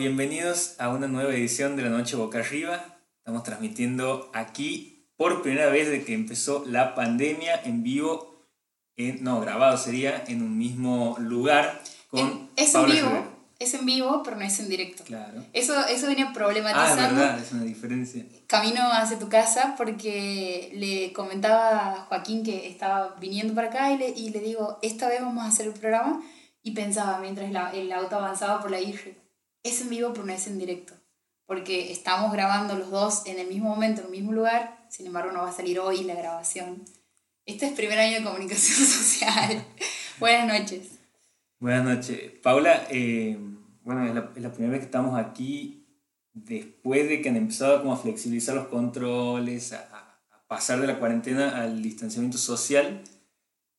bienvenidos a una nueva edición de La Noche Boca Arriba. Estamos transmitiendo aquí por primera vez desde que empezó la pandemia en vivo, en, no, grabado sería, en un mismo lugar con es en vivo, es en vivo, pero no es en directo. Claro. Eso, eso venía problematizando. Ah, es verdad, es una diferencia. Camino hacia tu casa porque le comentaba a Joaquín que estaba viniendo para acá y le, y le digo, esta vez vamos a hacer el programa y pensaba mientras la, el auto avanzaba por la isla, es en vivo pero no es en directo, porque estamos grabando los dos en el mismo momento, en el mismo lugar, sin embargo no va a salir hoy la grabación. Este es primer año de comunicación social. Buenas noches. Buenas noches. Paula, eh, bueno, es la, es la, primera vez que estamos aquí después de que han empezado como a flexibilizar los controles, a, a pasar de la cuarentena al distanciamiento social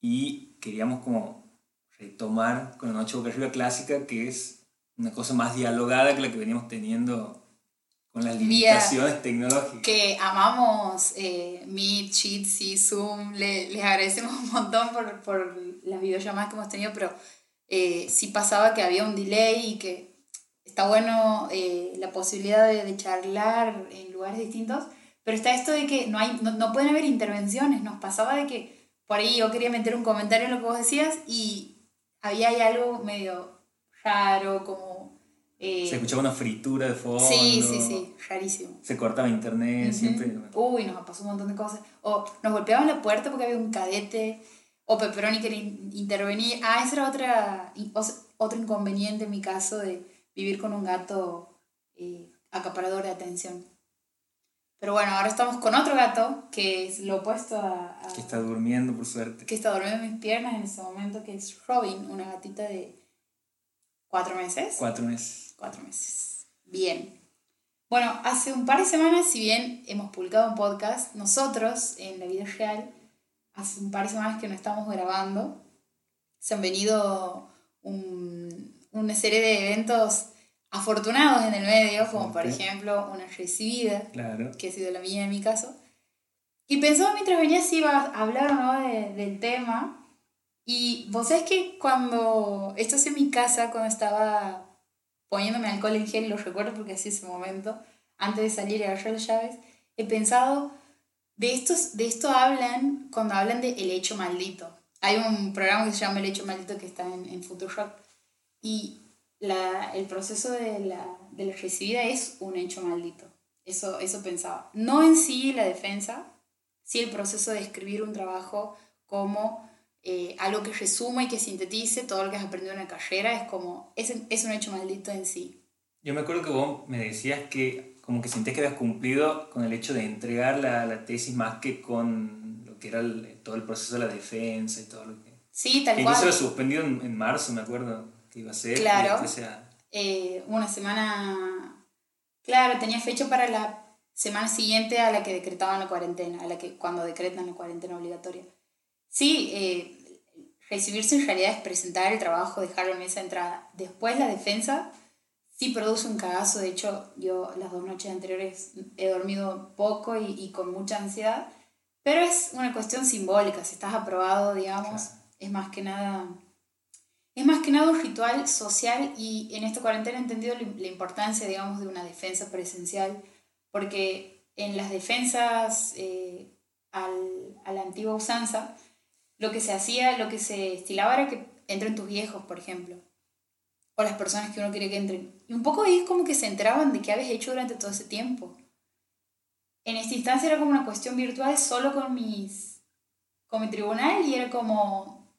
y queríamos como tomar con la Noche Boca Arriba clásica, que es una cosa más dialogada que la que veníamos teniendo con las limitaciones tecnológicas. Que amamos eh, Meet, y Zoom, Le, les agradecemos un montón por, por, las videollamadas que hemos tenido, pero eh, sí pasaba que había un delay y que está bueno eh, la posibilidad de, de, charlar en lugares distintos, pero está esto de que no, hay, no, no pueden haber intervenciones, nos pasaba de que por ahí yo quería meter un comentario en lo que vos decías y había ahí algo medio raro, como... Eh, se escuchaba una fritura de fondo. Sí, sí, sí, rarísimo. Se cortaba internet, uh -huh. siempre. Uy, nos pasó un montón de cosas. O nos golpeaban la puerta porque había un cadete, o Pepperoni quería intervenir. Ah, ese era otra, otro inconveniente en mi caso de vivir con un gato eh, acaparador de atención. Pero bueno, ahora estamos con otro gato que es lo opuesto a, a, Que está durmiendo, por suerte. Que está durmiendo en mis piernas en este momento, que es Robin, una gatita de cuatro meses. Cuatro meses. Cuatro meses. Bien. Bueno, hace un par de semanas, si bien hemos publicado un podcast, nosotros en la vida real, hace un par de semanas que no estamos grabando, se han venido un, una serie de eventos afortunados en el medio, como por ejemplo una recibida, claro. que ha sido la mía en mi caso. Y pensaba mientras venía si iba a hablar o no de, del tema. Y vos sabés que cuando, esto es en mi casa, cuando estaba poniéndome alcohol en gel, lo recuerdo porque hacía ese momento, antes de salir y agarrar las llaves, he pensado, de, estos, de esto hablan cuando hablan de El Hecho Maldito. Hay un programa que se llama El Hecho Maldito que está en, en Futurock. Y la, el proceso de la, de la recibida es un hecho maldito. Eso, eso pensaba. No en sí la defensa, sí el proceso de escribir un trabajo como eh, algo que resuma y que sintetice todo lo que has aprendido en la carrera, es como, es, es un hecho maldito en sí. Yo me acuerdo que vos me decías que como que sentías que habías cumplido con el hecho de entregar la, la tesis más que con lo que era el, todo el proceso de la defensa y todo lo que... Sí, tal que cual. Lo suspendido en, en marzo, me acuerdo que iba a ser. Claro. Sea... Eh, una semana. Claro, tenía fecha para la semana siguiente a la que decretaban la cuarentena, a la que cuando decretan la cuarentena obligatoria. Sí, eh, recibirse en realidad es presentar el trabajo, dejarlo en mesa de entrada. Después la defensa sí produce un cagazo. De hecho, yo las dos noches anteriores he dormido poco y, y con mucha ansiedad. Pero es una cuestión simbólica. Si estás aprobado, digamos, claro. es más que nada es más que nada un ritual social y en esta cuarentena he entendido la importancia, digamos, de una defensa presencial, porque en las defensas eh, al, a la antigua usanza, lo que se hacía, lo que se estilaba era que entren tus viejos, por ejemplo, o las personas que uno quiere que entren. Y un poco ahí es como que se enteraban de qué habías hecho durante todo ese tiempo. En esta instancia era como una cuestión virtual solo con mis con mi tribunal y era como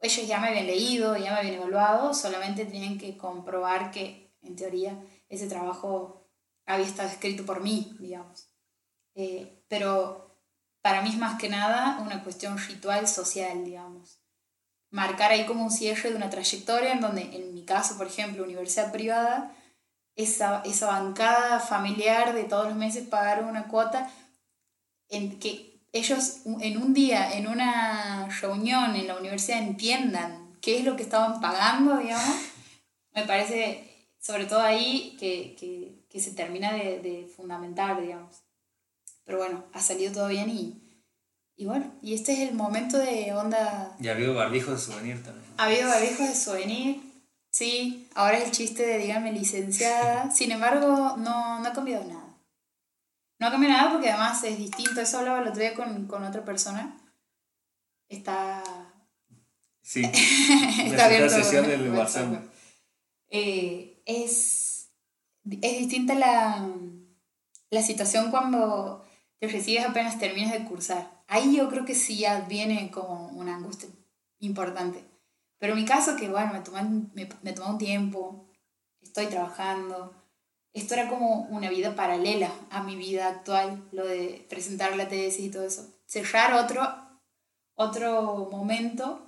ellos ya me habían leído, ya me habían evaluado, solamente tenían que comprobar que, en teoría, ese trabajo había estado escrito por mí, digamos. Eh, pero para mí es más que nada una cuestión ritual social, digamos. Marcar ahí como un cierre de una trayectoria en donde, en mi caso, por ejemplo, universidad privada, esa, esa bancada familiar de todos los meses pagar una cuota en que ellos en un día, en una reunión en la universidad, entiendan qué es lo que estaban pagando, digamos, me parece, sobre todo ahí, que, que, que se termina de, de, fundamentar, digamos. Pero bueno, ha salido todo bien y, y bueno, y este es el momento de onda... Y ha habido barbijos de souvenir también. Ha habido barbijos de souvenir. Sí, ahora es el chiste de dígame licenciada. Sin embargo, no, no ha cambiado nada. No ha cambiado nada porque además es distinto. Eso hablaba el otro día con, con otra persona. Está. Sí. está abierto. sesión del. WhatsApp. Eh, es, es distinta la, la situación cuando te recibes apenas terminas de cursar. Ahí yo creo que sí ya viene como una angustia importante. Pero en mi caso, que bueno, me tomó, me, me un tiempo, estoy trabajando, esto era como una vida paralela a mi vida actual, lo de presentar la tesis y todo eso. Cerrar otro, otro momento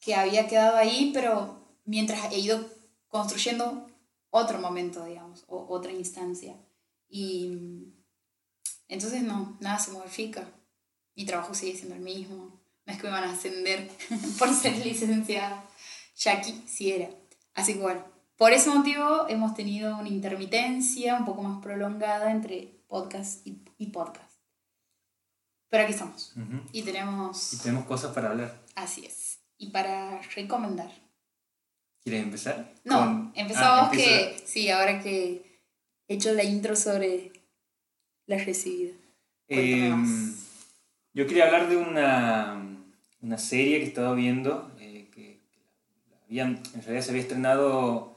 que había quedado ahí, pero mientras he ido construyendo otro momento, digamos, o otra instancia. Y entonces no, nada se modifica. Mi trabajo sigue siendo el mismo. No es que me van a ascender por ser licenciada. Ya aquí sí era. Así que bueno, por ese motivo hemos tenido una intermitencia un poco más prolongada entre podcast y, y podcast. Pero aquí estamos. Y tenemos... Y tenemos cosas para hablar. Así es. Y para recomendar. ¿Quieres empezar? No, Con- empezamos Ah, que... Sí, ahora que he hecho la intro sobre la recibida. Cuéntame Eh, yo quería hablar de una, una serie que he estado viendo, eh, que, que habían, en realidad se había estrenado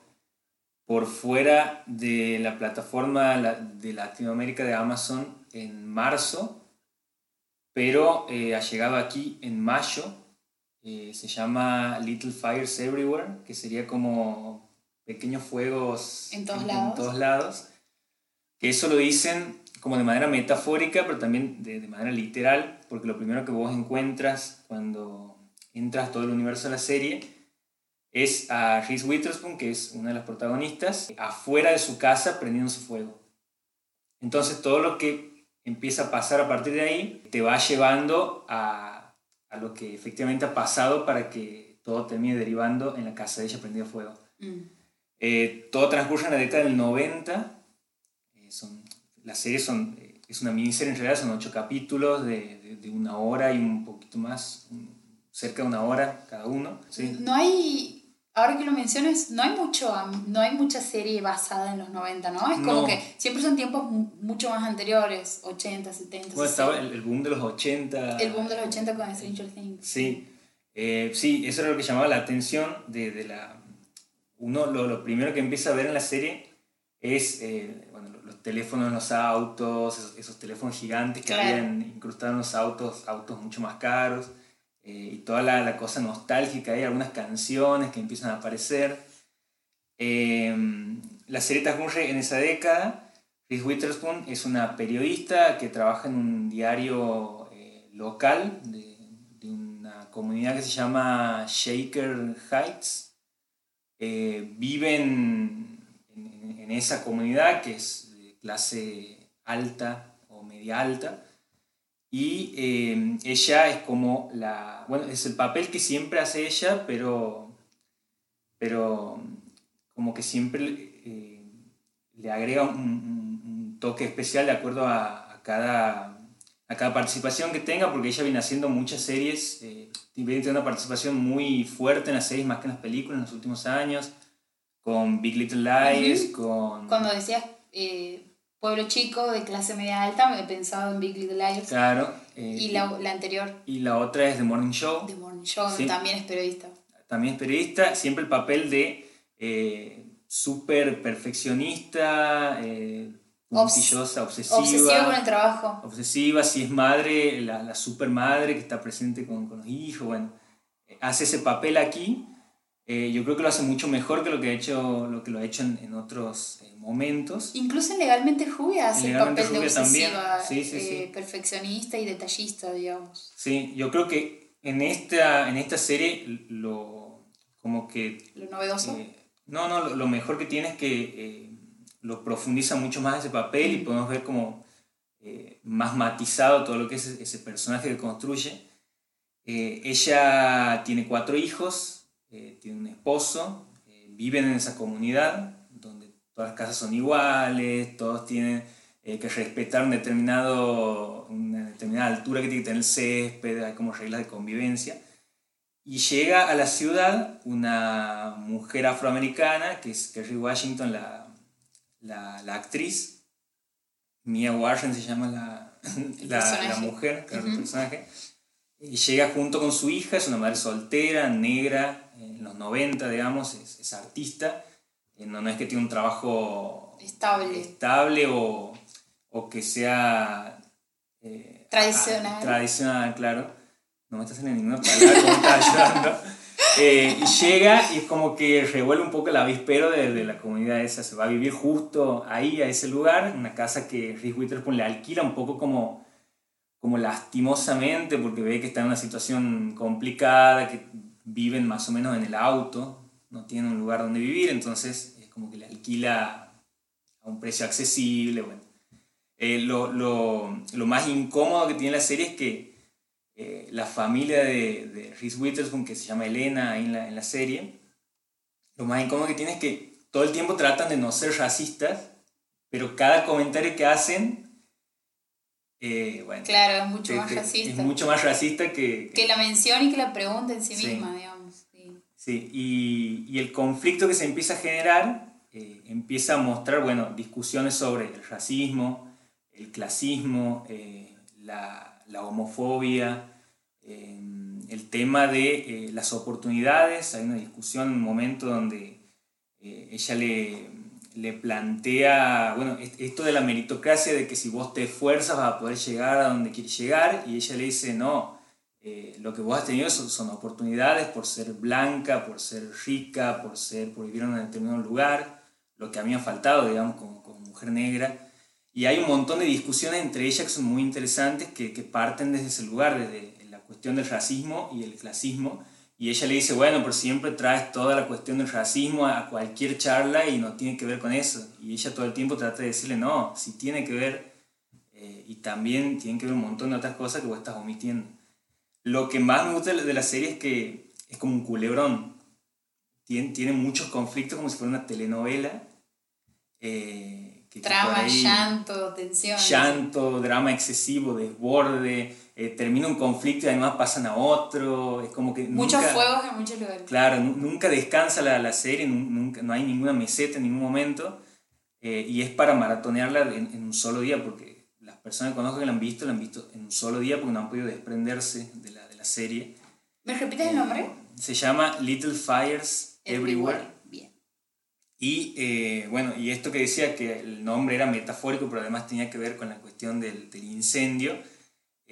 por fuera de la plataforma la- de Latinoamérica de Amazon en marzo, pero eh, ha llegado aquí en mayo. Eh, se llama Little Fires Everywhere, que sería como pequeños fuegos En todos lados. todos lados. Que eso lo dicen como de manera metafórica, pero también de, de manera literal, porque lo primero que vos encuentras cuando entras todo el universo de la serie es a Reese Witherspoon, que es una de las protagonistas, afuera de su casa prendiéndose fuego. Entonces todo lo que empieza a pasar a partir de ahí te va llevando a, a lo que efectivamente ha pasado para que todo termine derivando en la casa de ella prendida fuego. Mm. Eh, todo transcurre en la década del 90. Eh, son, las series son, eh, es una miniserie en realidad, son ocho capítulos de, de, de una hora y un poquito más, cerca de una hora cada uno. ¿sí? No hay, ahora que lo mencionas, no hay mucho, no hay mucha serie basada en los 90, ¿no? Es como No. que siempre son tiempos mu- mucho más anteriores, 80, 70, Bueno, 60. estaba el, el boom de los 80. El boom de los 80 con Stranger Things. Sí, Eh, sí, eso era lo que llamaba la atención de, de la... Uno, lo, lo primero que empieza a ver en la serie es eh, teléfonos en los autos, esos, esos teléfonos gigantes que Claro. habían incrustado en los autos, autos mucho más caros, eh, y toda la, la cosa nostálgica, hay algunas canciones que empiezan a aparecer. Eh, la serie transcurre en esa década. Reese Witherspoon es una periodista que trabaja en un diario eh, local de, de una comunidad que se llama Shaker Heights. Eh, viven en, en esa comunidad que es clase alta o media alta. Y eh, ella es como la. Bueno, es el papel que siempre hace ella, pero. Pero como que siempre eh, le agrega un, un- un toque especial de acuerdo a, a cada, a cada participación que tenga, porque ella viene haciendo muchas series, eh, viene teniendo una participación muy fuerte en las series más que en las películas en los últimos años, con Big Little Lies, con... Cuando decías eh, pueblo chico de clase media alta, me he pensado en Big Little Liars. Claro. eh, Y la, la anterior, y la otra es The Morning Show. The Morning Show, Sí. también es periodista. también es periodista, siempre el papel de eh, súper perfeccionista, eh, puntillosa, obsesiva. Obsesiva con el trabajo. obsesiva, si es madre, la, la super madre que está presente con, con los hijos, bueno, hace ese papel aquí. Eh, yo creo que lo hace mucho mejor que lo que, ha hecho, lo, que lo ha hecho en, en otros eh, momentos. Incluso en Legalmente Rubia hace el papel de obsesiva, Sí, sí, eh, sí. perfeccionista y detallista, digamos. Sí, yo creo que en esta, en esta serie lo como que Lo novedoso. Eh, no, no, lo, lo mejor que tiene es que lo profundiza mucho más ese papel y podemos ver como más matizado todo lo que es ese, personaje que construye. Ella tiene cuatro hijos, eh, tiene un esposo, eh, viven en esa comunidad donde todas las casas son iguales, todos tienen eh, que respetar un determinado, una determinada altura que tiene que tener el césped, hay como reglas de convivencia. y llega a la ciudad una mujer afroamericana, que es Kerry Washington, la, la, la actriz. Mia Warren se llama la, la, la mujer, el personaje. Y llega junto con su hija, es una madre soltera, negra, en los 90, digamos, es, es artista. Eh, no, no es que tiene un trabajo estable, estable o, o que sea... Eh, tradicional. tradicional, claro no me estás en ninguna palabra, me estás ayudando. Eh, y llega y es como que revuelve un poco el avispero de, de, la comunidad esa. Se va a vivir justo ahí, a ese lugar, una casa que Reese Witherspoon le alquila un poco como, como lastimosamente, porque ve que está en una situación complicada, que viven más o menos en el auto, no tienen un lugar donde vivir, entonces es como que le alquila a un precio accesible. Bueno. Eh, lo, lo, lo más incómodo que tiene la serie es que eh, la familia de, de Reese Witherspoon, que se llama Elena en la, en la serie, lo más incómodo que tiene es que todo el tiempo tratan de no ser racistas, pero cada comentario que hacen, eh, bueno, claro, es mucho más racista. Es mucho más racista que, que... la mención y que la pregunta en sí, misma, digamos. Sí, Y, y, el conflicto que se empieza a generar eh, empieza a mostrar, bueno, discusiones sobre el racismo, el clasismo, la, la homofobia, el tema de eh, las oportunidades, hay una discusión, un momento donde eh, ella le, le, plantea, bueno, esto de la meritocracia, de que si vos te esfuerzas vas a poder llegar a donde quieres llegar, y ella le dice, no, eh, lo que vos has tenido son, oportunidades por ser blanca, por ser rica, por, ser, por vivir en un determinado lugar, lo que a mí me ha faltado, digamos, como, como mujer negra. Y hay un montón de discusiones entre ellas que son muy interesantes, que, parten desde ese lugar, desde cuestión del racismo y el clasismo. Y ella le dice, bueno, pero siempre traes toda la cuestión del racismo a cualquier charla y no tiene que ver con eso. Y ella todo el tiempo trata de decirle, no, sí tiene que ver eh, y también tiene que ver un montón de otras cosas que vos estás omitiendo. Lo que más me gusta de la serie es que es como un culebrón. Tiene, tiene muchos conflictos como si fuera una telenovela. Eh, Trama, llanto, tensión. Llanto, drama excesivo, desborde eh, termina un conflicto y además pasan a otro, es como que... Muchos fuegos en muchos lugares. Claro, nunca descansa la, la serie, nunca, no hay ninguna meseta en ningún momento, eh, y es para maratonearla en, en, un solo día, porque las personas que conozco que la han visto, la han visto en un solo día porque no han podido desprenderse de la, de la serie. ¿Me repites el nombre? Eh, se llama Little Fires Everywhere. Bien. Y bueno, y esto que decía que el nombre era metafórico, pero además tenía que ver con la cuestión del, del incendio,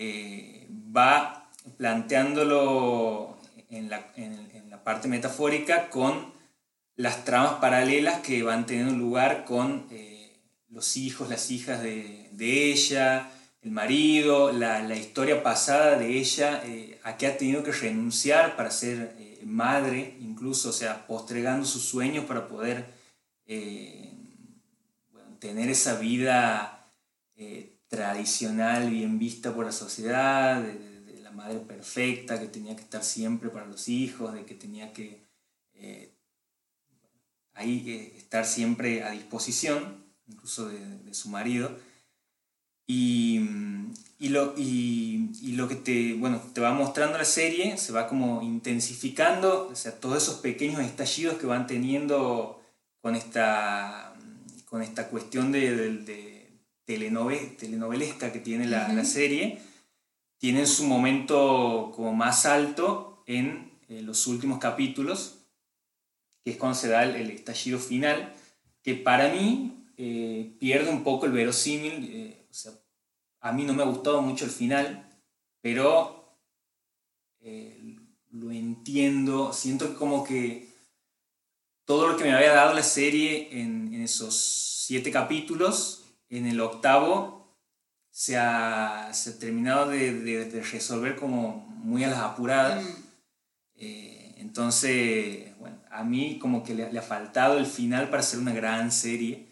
eh, va planteándolo en la, en, la, parte metafórica con las tramas paralelas que van teniendo lugar con eh, los hijos, las hijas de, de ella, el marido, la, la, historia pasada de ella, eh, a qué ha tenido que renunciar para ser madre, incluso, o sea, postregando sus sueños para poder tener esa vida tradicional bien vista por la sociedad, de, la madre perfecta que tenía que estar siempre para los hijos, de que tenía que eh, ahí eh, estar siempre a disposición, incluso de, su marido. Y, y, lo, y, lo que te, bueno, te va mostrando la serie se va como intensificando, o sea, todos esos pequeños estallidos que van teniendo con esta, con esta cuestión de telenovelesca que tiene la, la, serie, tiene su momento como más alto en eh, los últimos capítulos, que es cuando se da el, estallido final, que para mí eh, pierde un poco el verosímil, eh, o sea, a mí no me ha gustado mucho el final, pero lo entiendo, siento como que todo lo que me había dado la serie en, en esos siete capítulos, en el octavo se ha, se ha terminado de, de, resolver como muy a las apuradas. Mm. Eh, entonces, bueno, a mí como que le, le, ha faltado el final para ser una gran serie,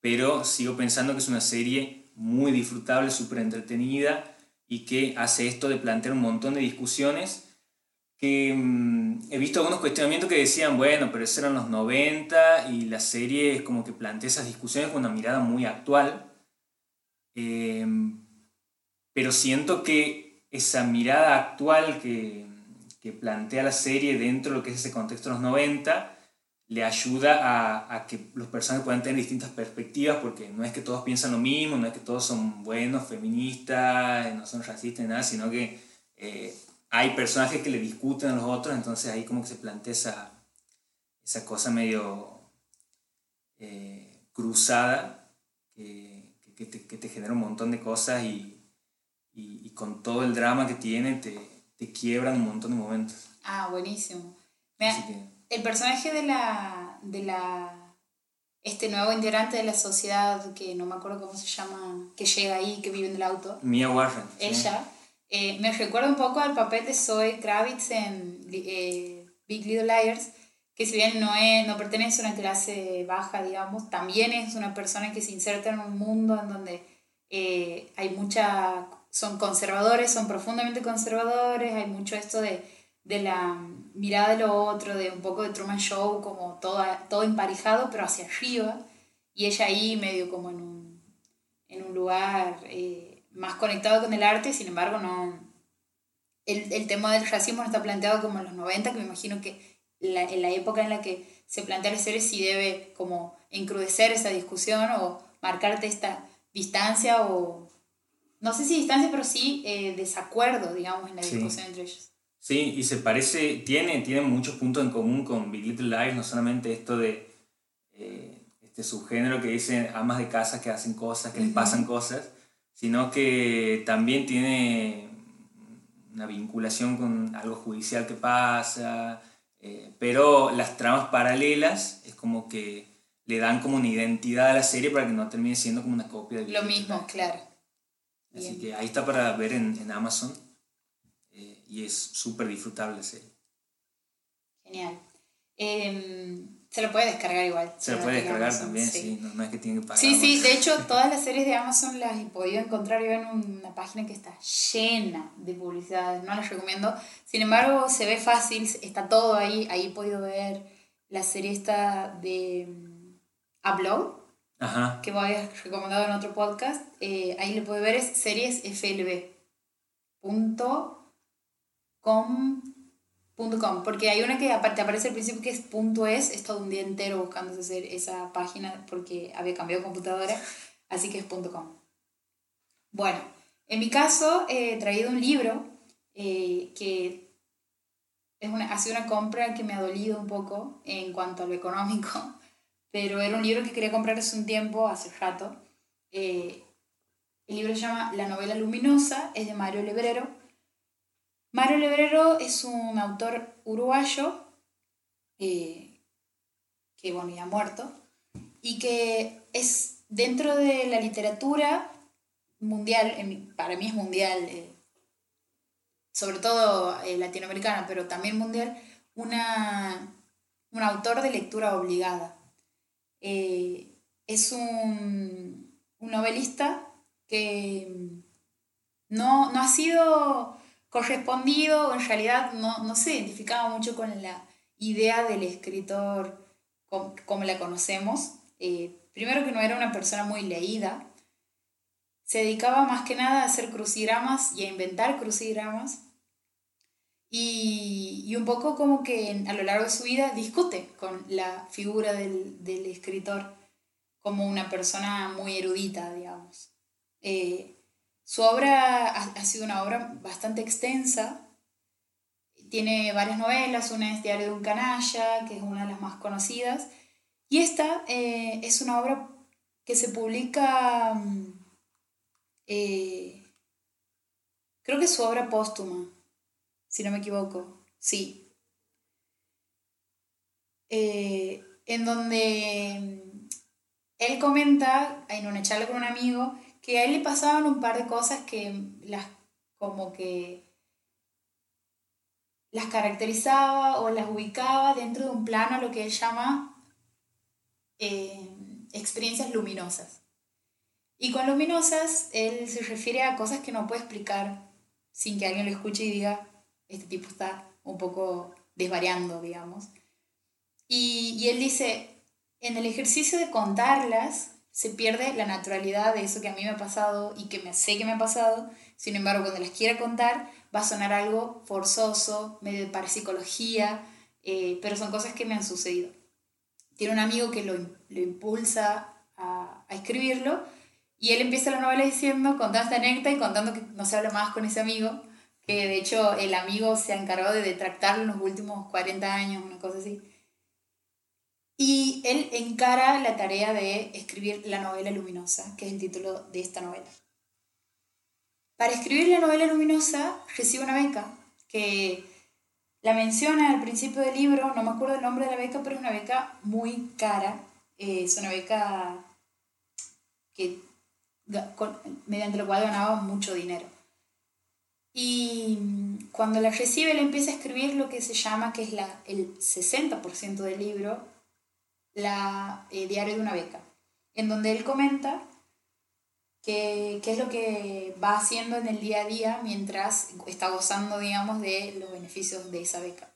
pero sigo pensando que es una serie muy disfrutable, súper entretenida y que hace esto de plantear un montón de discusiones mm, he visto algunos cuestionamientos que decían, bueno, pero eso eran los 90 y la serie es como que plantea esas discusiones con una mirada muy actual. Em, pero siento que esa mirada actual que, que plantea la serie dentro de lo que es ese contexto de los 90 le ayuda a, a, que los personajes puedan tener distintas perspectivas, porque no es que todos piensan lo mismo, no es que todos son buenos, feministas, no son racistas, nada, sino que eh, hay personajes que le discuten a los otros, entonces ahí como que se plantea esa, esa cosa medio eh, cruzada que, que, te, que, te, genera un montón de cosas y, y, y con todo el drama que tiene te, te, quiebran un montón de momentos. Ah, buenísimo. El personaje de la, de la este nuevo integrante de la sociedad que no me acuerdo cómo se llama, que llega ahí, que vive en el auto. Mia Warren. Ella. Eh, me recuerda un poco al papel de Zoe Kravitz en eh, Big Little Liars, que si bien no, es, no pertenece a una clase baja, digamos, también es una persona que se inserta en un mundo en donde eh, hay mucha, son conservadores, son profundamente conservadores, hay mucho esto de de la mirada de lo otro, de un poco de Truman Show, como todo, todo emparejado, pero hacia arriba, y ella ahí medio como en un, en un lugar más conectado con el arte, sin embargo, no... El, el, tema del racismo no está planteado como en los 90, que me imagino que la, en la época en la que se plantea la serie sí debe como encrudecer esa discusión o marcarte esta distancia o, no sé si distancia, pero sí eh, desacuerdo, digamos, en la discusión entre ellos. Sí, y se parece, tiene, tiene muchos puntos en común con Big Little Lies, no solamente esto de eh, este subgénero que dice amas de casa que hacen cosas, que les pasan cosas, sino que también tiene una vinculación con algo judicial que pasa, eh, pero las tramas paralelas es como que le dan como una identidad a la serie para que no termine siendo como una copia de Lo mismo, claro. Así que ahí está para ver en, en Amazon y es súper disfrutable serie. Genial. Em, se lo puede descargar igual. Se, lo puede descargar también, sí. No, es que tiene que pagar. Sí, sí, de hecho todas las series de Amazon las he podido encontrar yo en una página que está llena de publicidades, no las recomiendo. Sin embargo, se ve fácil, está todo ahí, ahí he podido ver la serie esta de um, Upload, Ajá. que voy a recomendado en otro podcast. Eh, ahí le puede ver es series Punto com.com, porque hay una que aparte aparece al principio que es punto .es, he estado un día entero buscando hacer esa página porque había cambiado computadora, así que es .com. Bueno, en mi caso he traído un libro eh, que es una, ha sido una compra que me ha dolido un poco en cuanto a lo económico, pero era un libro que quería comprar hace un tiempo, hace rato. Eh, el libro se llama La novela luminosa, es de Mario Lebrero Mario Lebrero es un autor uruguayo eh, que, bueno, ya ha muerto, y que es dentro de la literatura mundial, para mí es mundial, eh, sobre todo eh, latinoamericana, pero también mundial, una, un autor de lectura obligada. es un, un, novelista que no, no ha sido correspondido, en realidad no, no se identificaba mucho con la idea del escritor como, la conocemos. Eh, primero que no era una persona muy leída, se dedicaba más que nada a hacer crucigramas y a inventar crucigramas. Y, y, un poco como que a lo largo de su vida discute con la figura del, del escritor como una persona muy erudita, digamos. Eh, su obra ha, sido una obra bastante extensa. Tiene varias novelas, una es Diario de un canalla, que es una de las más conocidas. Y esta eh, es una obra que se publica, mm, eh, creo que es su obra póstuma, si no me equivoco. Sí. Eh, en donde mm, él comenta en una charla con un amigo que a él le pasaban un par de cosas que las como que las caracterizaba o las ubicaba dentro de un plano, lo que él llama eh, experiencias luminosas. Y con luminosas, él se refiere a cosas que no puede explicar sin que alguien lo escuche y diga, este tipo está un poco desvariando, digamos. Y, y él dice, en el ejercicio de contarlas, se pierde la naturalidad de eso que a mí me ha pasado y que me sé que me ha pasado. Sin embargo, cuando les quiera contar, va a sonar algo forzoso, medio de parapsicología, eh, pero son cosas que me han sucedido. Tiene un amigo que lo, lo impulsa a, a, escribirlo y él empieza la novela diciendo, contando esta anécdota y contando que no se habla más con ese amigo, que de hecho el amigo se ha encargado de detractarlo en los últimos 40 años, una cosa así. Y él encara la tarea de escribir la novela luminosa, que es el título de esta novela. Para escribir la novela luminosa recibe una beca que la menciona al principio del libro, no me acuerdo el nombre de la beca, pero es una beca muy cara. Eh, es una beca que, mediante la cual ganaba mucho dinero. Y cuando la recibe, él empieza a escribir lo que se llama, que es la, el 60% del libro, la eh, Diario de una beca, en donde él comenta qué es lo que va haciendo en el día a día mientras está gozando, digamos, de los beneficios de esa beca.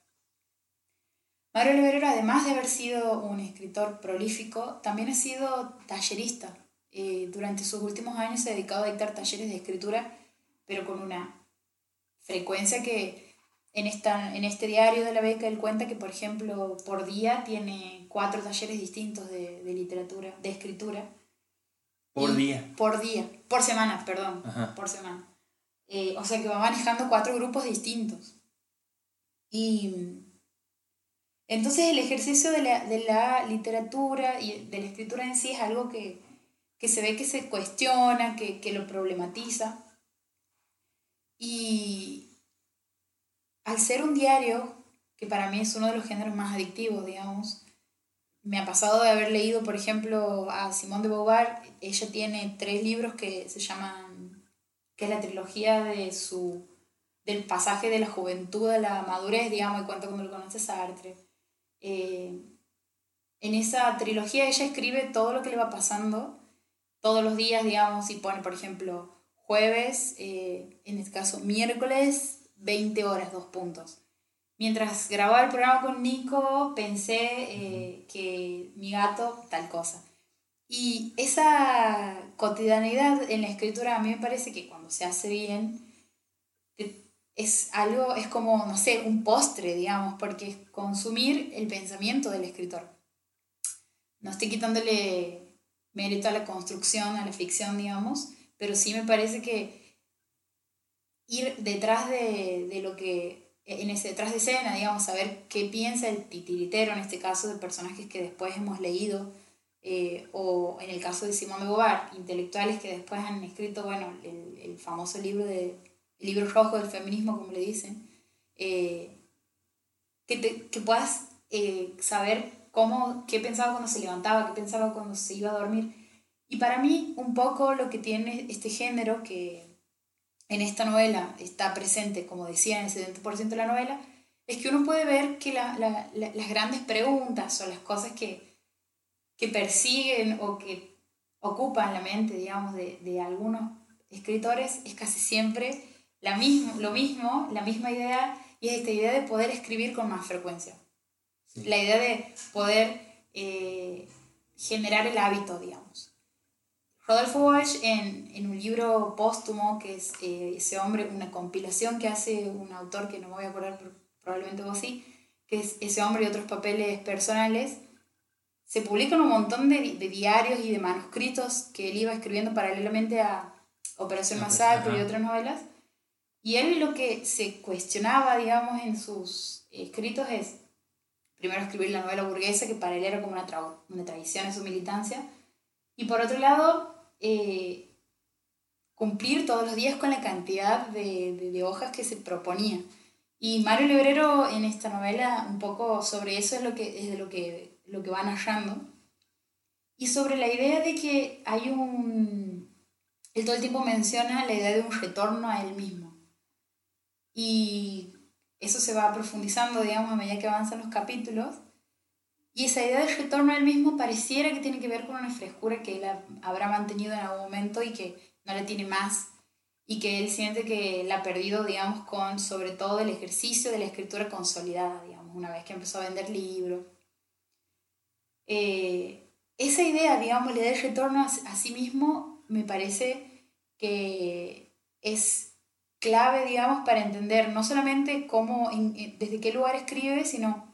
Mario Oliverero, además de haber sido un escritor prolífico, también ha sido tallerista. Eh, durante sus últimos años se ha dedicado a dictar talleres de escritura, pero con una frecuencia que en, esta, en este diario de la beca él cuenta que, por ejemplo, por día tiene cuatro talleres distintos de, de literatura, de escritura. Por día. Por día, por semana, perdón, por semana. Eh, o sea que va manejando cuatro grupos distintos. Y entonces el ejercicio de la, de la, literatura y de la escritura en sí es algo que, que se ve que se cuestiona, que, que lo problematiza. Y al ser un diario, que para mí es uno de los géneros más adictivos, digamos, me ha pasado de haber leído, por ejemplo, a Simone de Beauvoir. Ella tiene tres libros que se llaman, que es la trilogía de su, del pasaje de la juventud a la madurez, digamos, y cuento como lo conoce Sartre. Eh, en esa trilogía ella escribe todo lo que le va pasando todos los días, digamos, y pone, por ejemplo, jueves, eh, en este caso miércoles, 20 horas, dos puntos mientras grababa el programa con Nico, pensé eh, que mi gato, tal cosa. Y esa cotidianidad en la escritura a mí me parece que cuando se hace bien, es algo, es como, no sé, un postre, digamos, porque es consumir el pensamiento del escritor. No estoy quitándole mérito a la construcción, a la ficción, digamos, pero sí me parece que ir detrás de, de lo que en ese detrás de escena, digamos, saber qué piensa el titiritero, en este caso, de personajes que después hemos leído, eh, o en el caso de Simón de Beauvoir, intelectuales que después han escrito, bueno, el, el famoso libro, de, el libro rojo del feminismo, como le dicen, eh, que, te, que puedas eh, saber cómo, qué pensaba cuando se levantaba, qué pensaba cuando se iba a dormir. Y para mí, un poco lo que tiene este género, que en esta novela está presente, como decía, en el 70% de la novela, es que uno puede ver que la, la, las grandes preguntas o las cosas que, que persiguen o que ocupan la mente, digamos, de, de algunos escritores es casi siempre la mismo, lo mismo, la misma idea, y es esta idea de poder escribir con más frecuencia. La idea de poder eh, generar el hábito, digamos. Rodolfo Walsh, en, en, un libro póstumo, que es eh, ese hombre, una compilación que hace un autor que no me voy a acordar, pero probablemente vos sí, que es ese hombre y otros papeles personales, se publican un montón de, de diarios y de manuscritos que él iba escribiendo paralelamente a Operación Masacre y otras novelas. Y él lo que se cuestionaba, digamos, en sus escritos es, primero escribir la novela burguesa, que para él era como una, tra una tradición en su militancia, y por otro lado, eh, cumplir todos los días con la cantidad de, de, hojas que se proponía. Y Mario Lebrero en esta novela un poco sobre eso es lo que, es de lo que, lo que va narrando. Y sobre la idea de que hay un... Él todo el tiempo menciona la idea de un retorno a él mismo. Y eso se va profundizando, digamos, a medida que avanzan los capítulos. Y esa idea de retorno a él mismo pareciera que tiene que ver con una frescura que él habrá mantenido en algún momento y que no la tiene más y que él siente que la ha perdido, digamos, con sobre todo el ejercicio de la escritura consolidada, digamos, una vez que empezó a vender libros. Eh, esa idea, digamos, le da retorno a, sí mismo, me parece que es clave, digamos, para entender no solamente cómo, desde qué lugar escribe, sino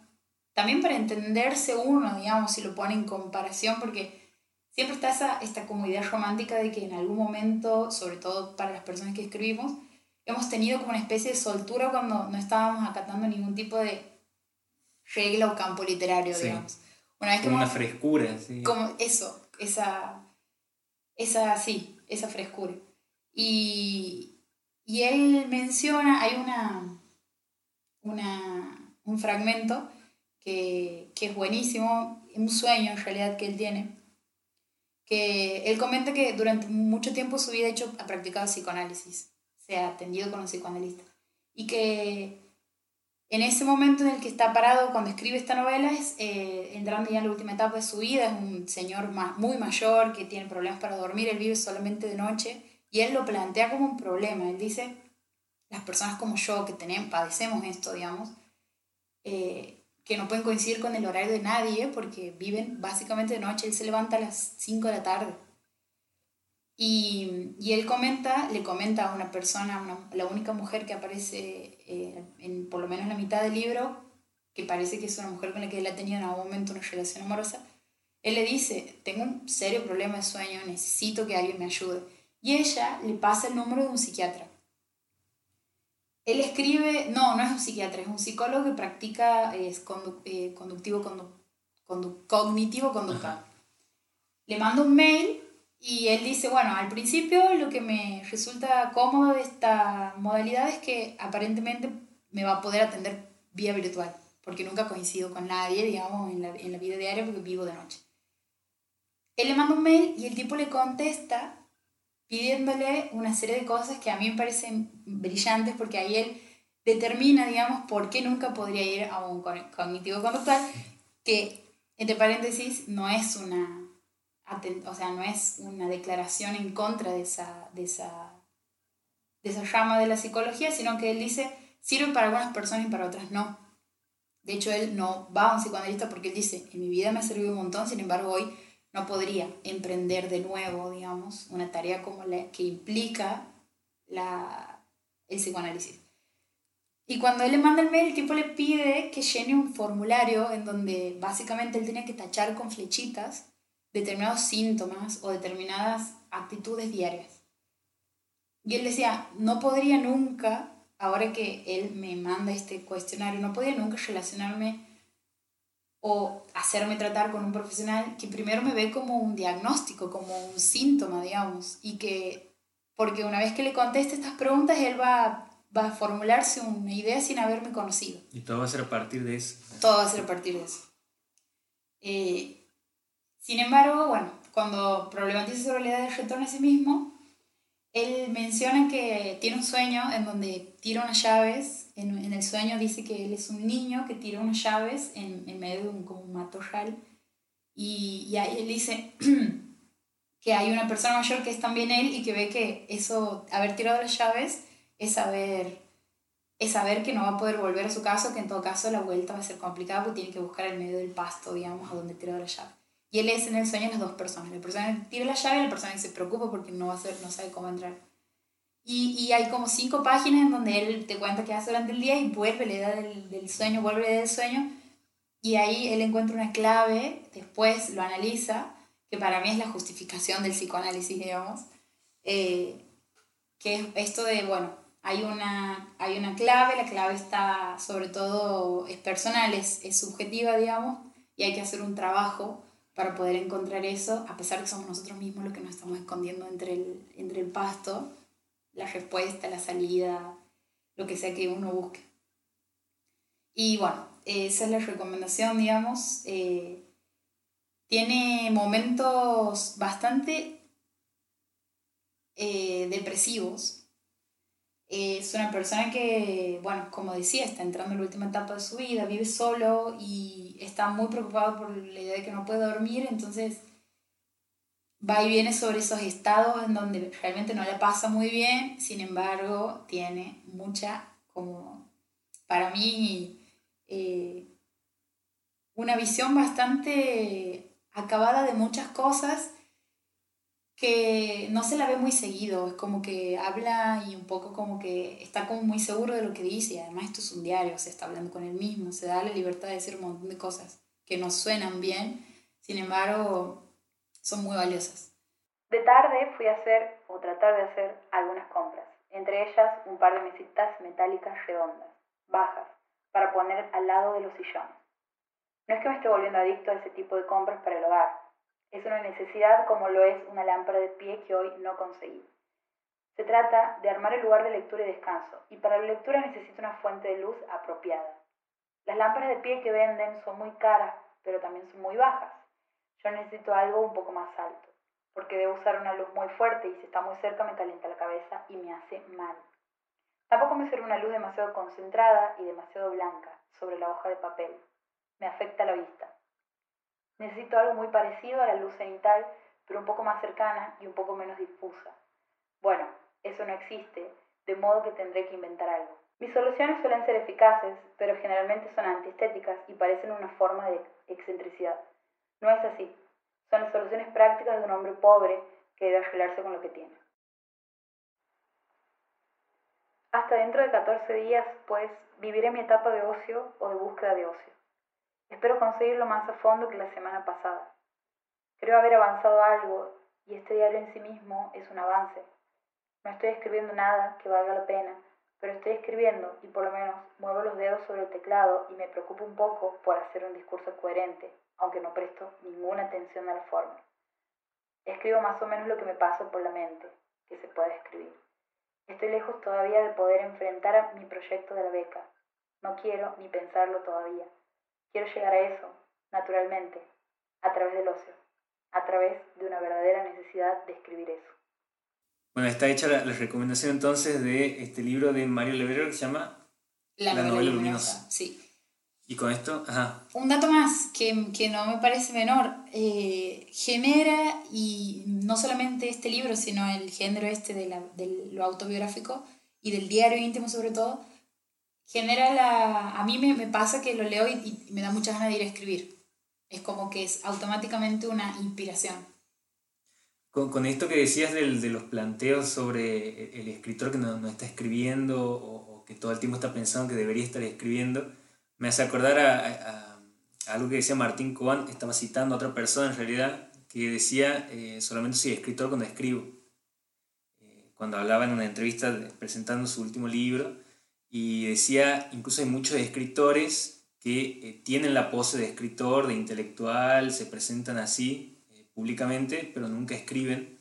también para entenderse uno, digamos, si lo pone en comparación, porque siempre está esa, esta como idea romántica de que en algún momento, sobre todo para las personas que escribimos, hemos tenido como una especie de soltura cuando no estábamos acatando ningún tipo de regla o campo literario, digamos. Una vez como una frescura, sí. Como eso, esa, esa, sí, esa frescura. Y, y él menciona, hay una, una, un fragmento que, que es buenísimo, un sueño en realidad que él tiene, que él comenta que durante mucho tiempo su vida hecho, ha practicado psicoanálisis, se ha atendido con un psicoanalista, y que en ese momento en el que está parado cuando escribe esta novela es eh, entrando ya en la última etapa de su vida, es un señor muy mayor que tiene problemas para dormir, él vive solamente de noche y él lo plantea como un problema, él dice, las personas como yo que tenemos, padecemos esto, digamos, eh, que no pueden coincidir con el horario de nadie porque viven básicamente de noche, él se levanta a las 5 de la tarde y, y, él comenta, le comenta a una persona, la única mujer que aparece eh, en por lo menos la mitad del libro, que parece que es una mujer con la que él ha tenido en algún momento una relación amorosa, él le dice, tengo un serio problema de sueño, necesito que alguien me ayude. Y ella le pasa el número de un psiquiatra. Él escribe, no, no es un psiquiatra, es un psicólogo que practica es eh, conductivo, cognitivo conductual. Le manda un mail y él dice, bueno, al principio lo que me resulta cómodo de esta modalidad es que aparentemente me va a poder atender vía virtual, porque nunca coincido con nadie, digamos, en la, en la vida diaria porque vivo de noche. Él le manda un mail y el tipo le contesta pidiéndole una serie de cosas que a mí me parecen brillantes porque ahí él determina, digamos, por qué nunca podría ir a un cognitivo conductual, que, entre paréntesis, no es una o sea, no es una declaración en contra de esa, de esa, de esa rama de la psicología, sino que él dice, sirve para algunas personas y para otras no. De hecho, él no va a un psicoanalista porque él dice, en mi vida me ha servido un montón, sin embargo, hoy no podría emprender de nuevo, digamos, una tarea como la que implica la, el psicoanálisis. Y cuando él le manda el mail, el tipo le pide que llene un formulario en donde básicamente él tenía que tachar con flechitas determinados síntomas o determinadas actitudes diarias. Y él decía, no podría nunca, ahora que él me manda este cuestionario, no podría nunca relacionarme o hacerme tratar con un profesional que primero me ve como un diagnóstico, como un síntoma, digamos, y que, porque una vez que le conteste estas preguntas, él va, va a formularse una idea sin haberme conocido. Y todo va a ser a partir de eso. Todo va a ser a partir de eso. Eh, sin embargo, bueno, cuando problematiza su realidad de retorno a sí mismo, él menciona que tiene un sueño en donde tira unas llaves, en, en el sueño dice que él es un niño que tira unas llaves en, en medio de un, como un matorral, y, y ahí él dice que hay una persona mayor que es también él y que ve que eso, haber tirado las llaves, es saber, es saber que no va a poder volver a su casa, que en todo caso la vuelta va a ser complicada porque tiene que buscar el medio del pasto, digamos, a donde tiró las llaves. Y él es en el sueño las dos personas. La persona que tira la llave y la persona que se preocupa porque no, va a ser, no sabe cómo entrar. Y, y, hay como cinco páginas en donde él te cuenta qué hace durante el día y vuelve, le da del, del sueño, vuelve, del sueño. Y ahí él encuentra una clave, después lo analiza, que para mí es la justificación del psicoanálisis, digamos. Eh, que es esto de, bueno, hay una, hay una clave, la clave está sobre todo, es personal, es, es subjetiva, digamos, y hay que hacer un trabajo para poder encontrar eso, a pesar que somos nosotros mismos los que nos estamos escondiendo entre el, entre el pasto, la respuesta, la salida, lo que sea que uno busque. Y bueno, esa es la recomendación, digamos. Eh, tiene momentos bastante eh, depresivos, es una persona que, bueno, como decía, está entrando en la última etapa de su vida, vive solo y está muy preocupado por la idea de que no puede dormir, entonces va y viene sobre esos estados en donde realmente no le pasa muy bien, sin embargo, tiene mucha, como para mí, eh, una visión bastante acabada de muchas cosas que no se la ve muy seguido, es como que habla y un poco como que está como muy seguro de lo que dice, y además esto es un diario, se está hablando con él mismo, se da la libertad de decir un montón de cosas que no suenan bien, sin embargo, son muy valiosas. De tarde fui a hacer, o tratar de hacer, algunas compras, entre ellas un par de mesitas metálicas redondas, bajas, para poner al lado de los sillones. No es que me esté volviendo adicto a ese tipo de compras para el hogar, es una necesidad como lo es una lámpara de pie que hoy no conseguí. Se trata de armar el lugar de lectura y descanso, y para la lectura necesito una fuente de luz apropiada. Las lámparas de pie que venden son muy caras, pero también son muy bajas. Yo necesito algo un poco más alto, porque debo usar una luz muy fuerte y si está muy cerca me calienta la cabeza y me hace mal. Tampoco me sirve una luz demasiado concentrada y demasiado blanca sobre la hoja de papel. Me afecta la vista. Necesito algo muy parecido a la luz cenital, pero un poco más cercana y un poco menos difusa. Bueno, eso no existe, de modo que tendré que inventar algo. Mis soluciones suelen ser eficaces, pero generalmente son antiestéticas y parecen una forma de excentricidad. No es así. Son las soluciones prácticas de un hombre pobre que debe arreglarse con lo que tiene. Hasta dentro de 14 días, pues, viviré mi etapa de ocio o de búsqueda de ocio. Espero conseguirlo más a fondo que la semana pasada. Creo haber avanzado algo y este diario en sí mismo es un avance. No estoy escribiendo nada que valga la pena, pero estoy escribiendo y por lo menos muevo los dedos sobre el teclado y me preocupo un poco por hacer un discurso coherente, aunque no presto ninguna atención a la forma. Escribo más o menos lo que me pasa por la mente, que se puede escribir. Estoy lejos todavía de poder enfrentar a mi proyecto de la beca. No quiero ni pensarlo todavía. Quiero llegar a eso, naturalmente, a través del ocio, a través de una verdadera necesidad de escribir eso. Bueno, está hecha la, recomendación entonces de este libro de Mario Lebrero que se llama La, novela, luminosa. Sí. Y con esto, ajá. Un dato más que, que no me parece menor, eh, genera, y no solamente este libro, sino el género este de, la, de lo autobiográfico y del diario íntimo sobre todo, genera la... A mí me, me pasa que lo leo y, me da muchas ganas de ir a escribir. Es como que es automáticamente una inspiración. Con, con esto que decías del, de los planteos sobre el escritor que no, no está escribiendo o, que todo el tiempo está pensando que debería estar escribiendo, me hace acordar a, a, algo que decía Martín Coban, estaba citando a otra persona en realidad, que decía, eh, solamente soy escritor cuando escribo. Eh, cuando hablaba en una entrevista presentando su último libro, y decía, incluso hay muchos escritores que eh, tienen la pose de escritor, de intelectual, se presentan así públicamente, pero nunca escriben.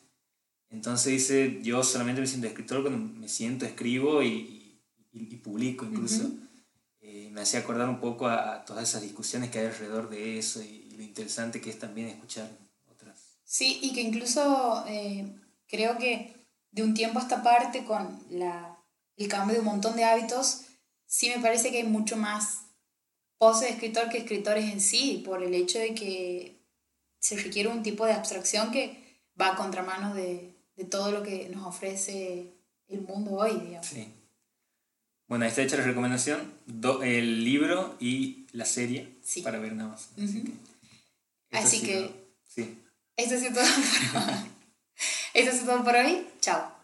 Entonces dice, yo solamente me siento escritor cuando me siento, escribo y, y, publico incluso. Eh, me hacía acordar un poco a, todas esas discusiones que hay alrededor de eso y, lo interesante que es también escuchar otras. Sí, y que incluso creo que de un tiempo a esta parte con la el cambio de un montón de hábitos, sí me parece que hay mucho más pose de escritor que escritores en sí, por el hecho de que se requiere un tipo de abstracción que va a contramano de, de todo lo que nos ofrece el mundo hoy, digamos. Sí. Bueno, ahí está hecha la recomendación, el libro y la serie para ver nada más. Así que, sí. Esto, es todo por, esto es todo por hoy. Chao.